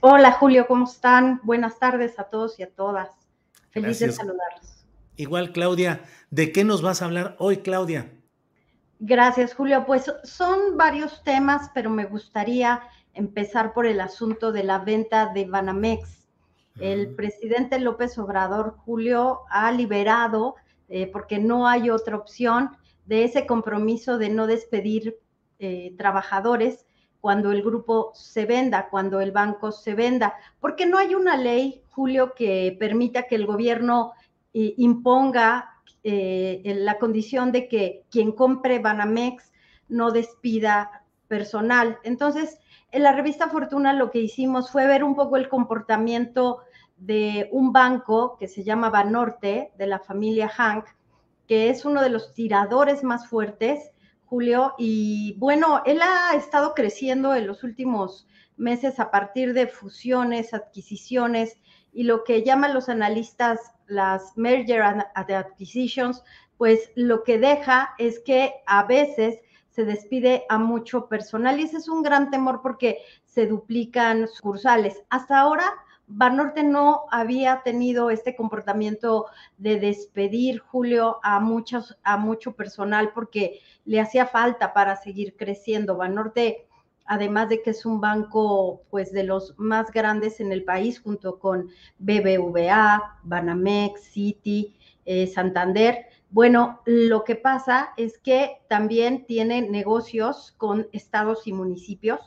Hola Julio, ¿cómo están? Buenas tardes a todos y a todas. Feliz de saludarlos. Igual, Claudia, ¿de qué nos vas a hablar hoy, Claudia? Gracias, Julio. Pues son varios temas, pero me gustaría empezar por el asunto de la venta de Banamex. El presidente López Obrador, Julio, ha liberado, eh, porque no hay otra opción, de ese compromiso de no despedir eh, trabajadores cuando el grupo se venda, cuando el banco se venda, porque no hay una ley, Julio, que permita que el gobierno eh, imponga eh, la condición de que quien compre Banamex no despida personal. Entonces, en la revista Fortuna lo que hicimos fue ver un poco el comportamiento de un banco que se llama Banorte, de la familia Hank, que es uno de los tiradores más fuertes Julio. Y bueno, él ha estado creciendo en los últimos meses a partir de fusiones, adquisiciones y lo que llaman los analistas las merger and acquisitions, pues lo que deja es que a veces se despide a mucho personal y ese es un gran temor porque se duplican sucursales. Hasta ahora Banorte no había tenido este comportamiento de despedir, Julio, a, muchos, a mucho personal porque le hacía falta para seguir creciendo. Banorte, además de que es un banco pues de los más grandes en el país, junto con BBVA, Banamex, Citi, eh, Santander, bueno, lo que pasa es que también tiene negocios con estados y municipios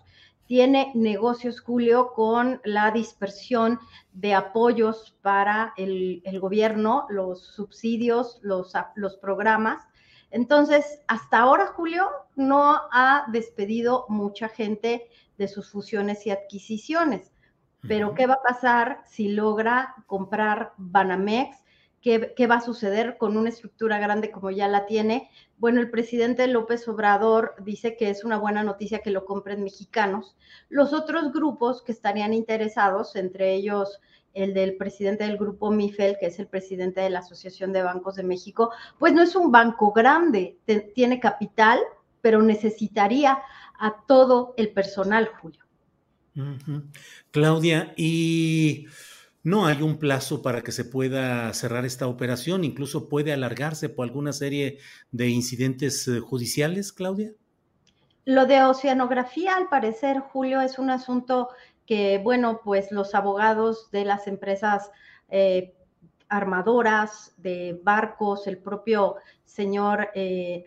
tiene negocios, Julio, con la dispersión de apoyos para el, gobierno, los subsidios, los, los programas. Entonces, hasta ahora, Julio, no ha despedido mucha gente de sus fusiones y adquisiciones. Pero, ¿qué va a pasar si logra comprar Banamex? ¿Qué, va a suceder con una estructura grande como ya la tiene? Bueno, el presidente López Obrador dice que es una buena noticia que lo compren mexicanos. Los otros grupos que estarían interesados, entre ellos el del presidente del grupo MIFEL, que es el presidente de la Asociación de Bancos de México, pues no es un banco grande, tiene capital, pero necesitaría a todo el personal, Julio. Claudia, y no hay un plazo para que se pueda cerrar esta operación, incluso puede alargarse por alguna serie de incidentes eh, judiciales, Claudia. Lo de oceanografía, al parecer, Julio, es un asunto que, bueno, pues los abogados de las empresas eh, armadoras, de barcos, el propio señor eh,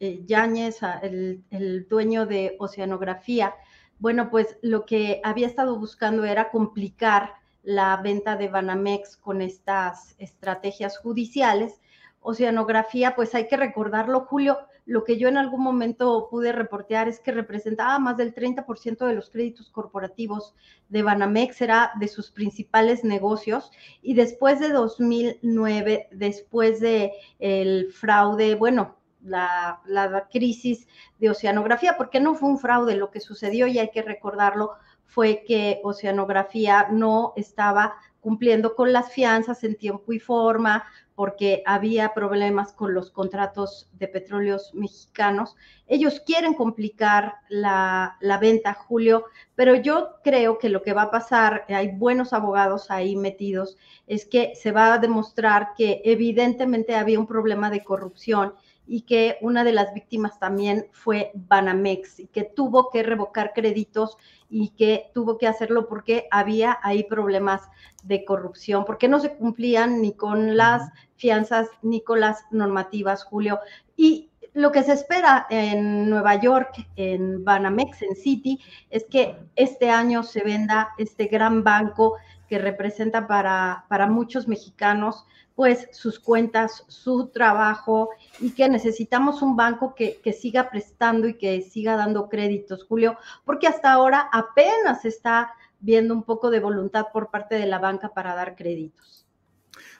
Yáñez, el, el dueño de oceanografía, bueno, pues lo que había estado buscando era complicar la venta de Banamex con estas estrategias judiciales. Oceanografía, pues hay que recordarlo, Julio, lo que yo en algún momento pude reportear es que representaba más del 30% de los créditos corporativos de Banamex, era de sus principales negocios. Y después de 2009, después de el fraude, bueno, la, la crisis de oceanografía, porque no fue un fraude lo que sucedió y hay que recordarlo, fue que Oceanografía no estaba cumpliendo con las fianzas en tiempo y forma, porque había problemas con los contratos de petróleos mexicanos. Ellos quieren complicar la, la, venta, Julio, pero yo creo que lo que va a pasar, hay buenos abogados ahí metidos, es que se va a demostrar que evidentemente había un problema de corrupción y que una de las víctimas también fue Banamex y que tuvo que revocar créditos y que tuvo que hacerlo porque había ahí problemas de corrupción, porque no se cumplían ni con las fianzas ni con las normativas, Julio. Y lo que se espera en Nueva York, en Banamex, en City, es que este año se venda este gran banco que representa para, para muchos mexicanos pues sus cuentas, su trabajo y que necesitamos un banco que, que, siga prestando y que siga dando créditos, Julio, porque hasta ahora apenas está viendo un poco de voluntad por parte de la banca para dar créditos.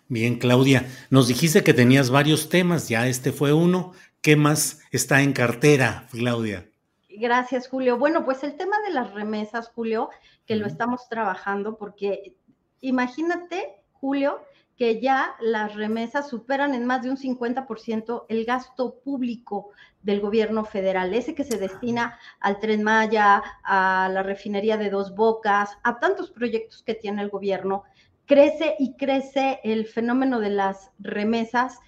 Bien, Claudia, nos dijiste que tenías varios temas, ya este fue uno. ¿Qué más está en cartera, Claudia? Gracias, Julio. Bueno, pues el tema de las remesas, Julio, que lo estamos trabajando porque imagínate, Julio, que ya las remesas superan en más de un 50% el gasto público del gobierno federal, ese que se destina al tren Maya, a la refinería de dos bocas, a tantos proyectos que tiene el gobierno, crece y crece el fenómeno de las remesas,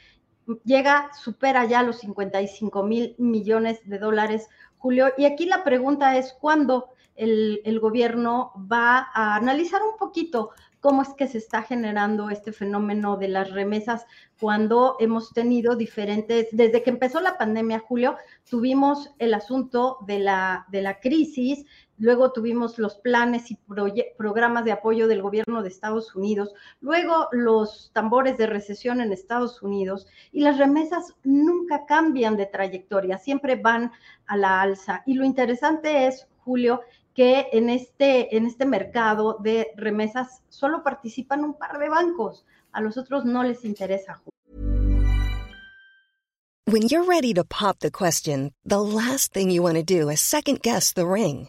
llega, supera ya los 55 mil millones de dólares, Julio. Y aquí la pregunta es, ¿cuándo el, el gobierno va a analizar un poquito cómo es que se está generando este fenómeno de las remesas cuando hemos tenido diferentes, desde que empezó la pandemia, Julio, tuvimos el asunto de la, de la crisis, luego tuvimos los planes y programas de apoyo del gobierno de Estados Unidos, luego los tambores de recesión en Estados Unidos y las remesas nunca cambian de trayectoria, siempre van a la alza. Y lo interesante es, Julio, que en este, en este mercado de remesas solo participan un par de bancos. A los otros no les interesa. When you're ready to pop the question, the last thing you want to do is second guess the ring.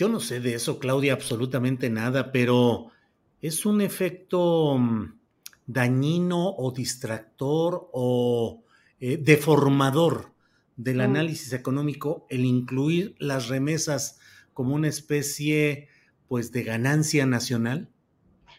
Yo no sé de eso, Claudia, absolutamente nada, pero es un efecto mm, dañino o distractor o eh, deformador del mm. análisis económico el incluir las remesas como una especie pues de ganancia nacional?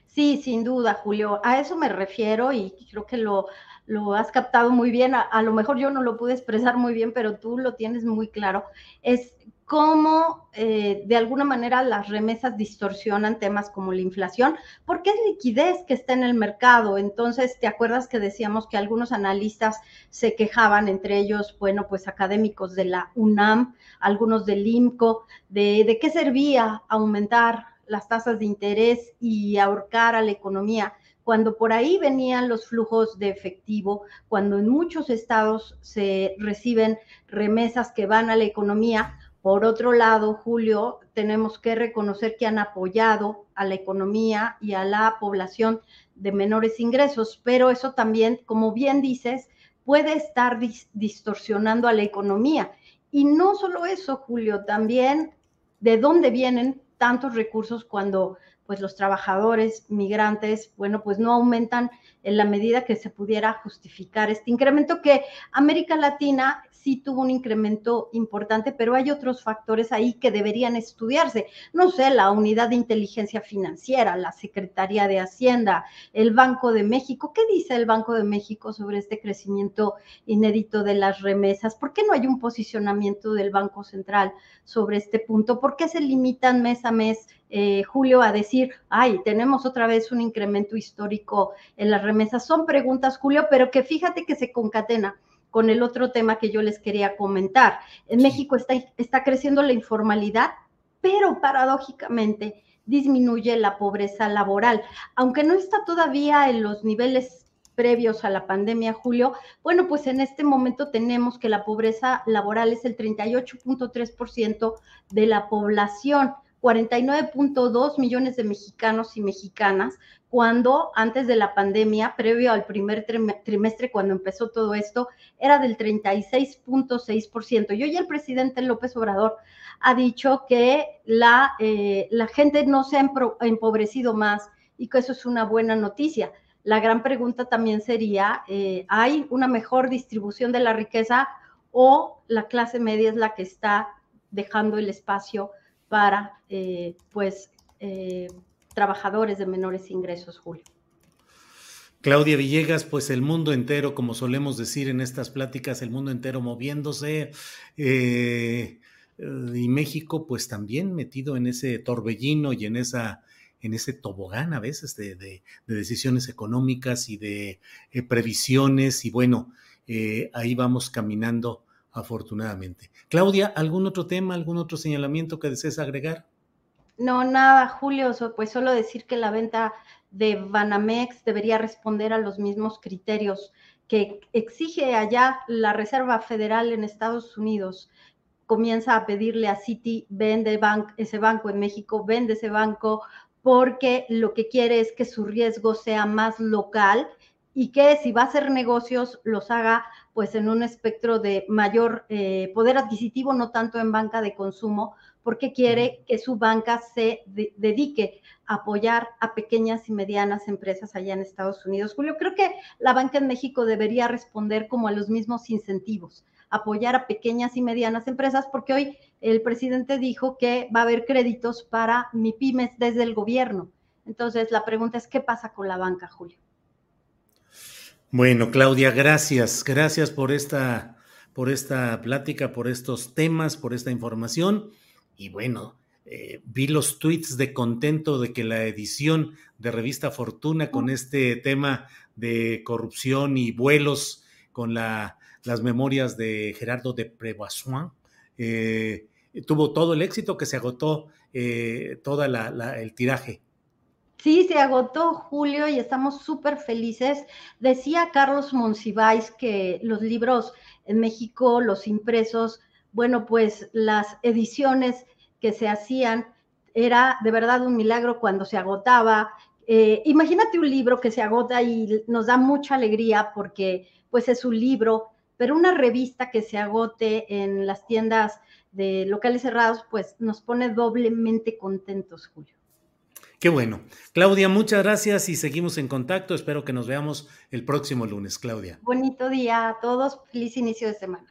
Sí, sin duda, Julio. A eso me refiero y creo que lo, lo has captado muy bien. A, a, lo mejor yo no lo pude expresar muy bien, pero tú lo tienes muy claro. Es cómo eh, de alguna manera las remesas distorsionan temas como la inflación, porque es liquidez que está en el mercado. Entonces, ¿te acuerdas que decíamos que algunos analistas se quejaban, entre ellos, bueno, pues académicos de la UNAM, algunos del IMCO, de, de qué servía aumentar las tasas de interés y ahorcar a la economía? cuando por ahí venían los flujos de efectivo, cuando en muchos estados se reciben remesas que van a la economía, por otro lado, Julio, tenemos que reconocer que han apoyado a la economía y a la población de menores ingresos, pero eso también, como bien dices, puede estar distorsionando a la economía. Y no solo eso, Julio, también de dónde vienen tantos recursos cuando pues los trabajadores migrantes, bueno, pues no aumentan en la medida que se pudiera justificar este incremento que América Latina sí tuvo un incremento importante, pero hay otros factores ahí que deberían estudiarse. No sé, la unidad de inteligencia financiera, la Secretaría de Hacienda, el Banco de México. ¿Qué dice el Banco de México sobre este crecimiento inédito de las remesas? ¿Por qué no hay un posicionamiento del Banco Central sobre este punto? ¿Por qué se limitan mes a mes? Eh, Julio, a decir, ay, tenemos otra vez un incremento histórico en las remesas. Son preguntas, Julio, pero que fíjate que se concatena con el otro tema que yo les quería comentar. En México está, está creciendo la informalidad, pero paradójicamente disminuye la pobreza laboral. Aunque no está todavía en los niveles previos a la pandemia, Julio, bueno, pues en este momento tenemos que la pobreza laboral es el 38.3% de la población. 49.2 millones de mexicanos y mexicanas, cuando antes de la pandemia, previo al primer trimestre, cuando empezó todo esto, era del 36.6%. Y hoy el presidente López Obrador ha dicho que la, eh, gente no se ha empobrecido más y que eso es una buena noticia. La gran pregunta también sería, eh, ¿hay una mejor distribución de la riqueza o la clase media es la que está dejando el espacio para eh, pues eh, trabajadores de menores ingresos, Julio. Claudia Villegas, pues el mundo entero, como solemos decir en estas pláticas, el mundo entero moviéndose eh, y México pues también metido en ese torbellino y en esa en ese tobogán a veces de, decisiones económicas y de previsiones y bueno, ahí vamos caminando afortunadamente. Claudia, ¿algún otro tema, algún otro señalamiento que desees agregar? No, nada, Julio, pues solo decir que la venta de Banamex debería responder a los mismos criterios que exige allá la Reserva Federal en Estados Unidos. Comienza a pedirle a Citi, vende ese banco en México, vende ese banco, porque lo que quiere es que su riesgo sea más local y que si va a hacer negocios los haga pues en un espectro de mayor eh, poder adquisitivo, no tanto en banca de consumo, porque quiere que su banca se dedique a apoyar a pequeñas y medianas empresas allá en Estados Unidos. Julio, creo que la banca en México debería responder como a los mismos incentivos, apoyar a pequeñas y medianas empresas, porque hoy el presidente dijo que va a haber créditos para MIPIMES desde el gobierno. Entonces, la pregunta es, ¿qué pasa con la banca, Julio? Bueno, Claudia, gracias. Gracias por esta, por esta plática, por estos temas, por esta información. Y bueno, eh, vi los tweets de contento de que la edición de Revista Fortuna con este tema de corrupción y vuelos con la, las memorias de Gerardo de Prevoisoin eh, tuvo todo el éxito que se agotó eh, todo el tiraje. Sí, se agotó Julio y estamos súper felices. Decía Carlos Monsiváis que los libros en México, los impresos, bueno, pues las ediciones que se hacían era de verdad un milagro cuando se agotaba. Eh, imagínate un libro que se agota y nos da mucha alegría porque pues es un libro, pero una revista que se agote en las tiendas de locales cerrados, pues nos pone doblemente contentos, Julio. Qué bueno. Claudia, muchas gracias y seguimos en contacto. Espero que nos veamos el próximo lunes, Claudia. Bonito día a todos. Feliz inicio de semana.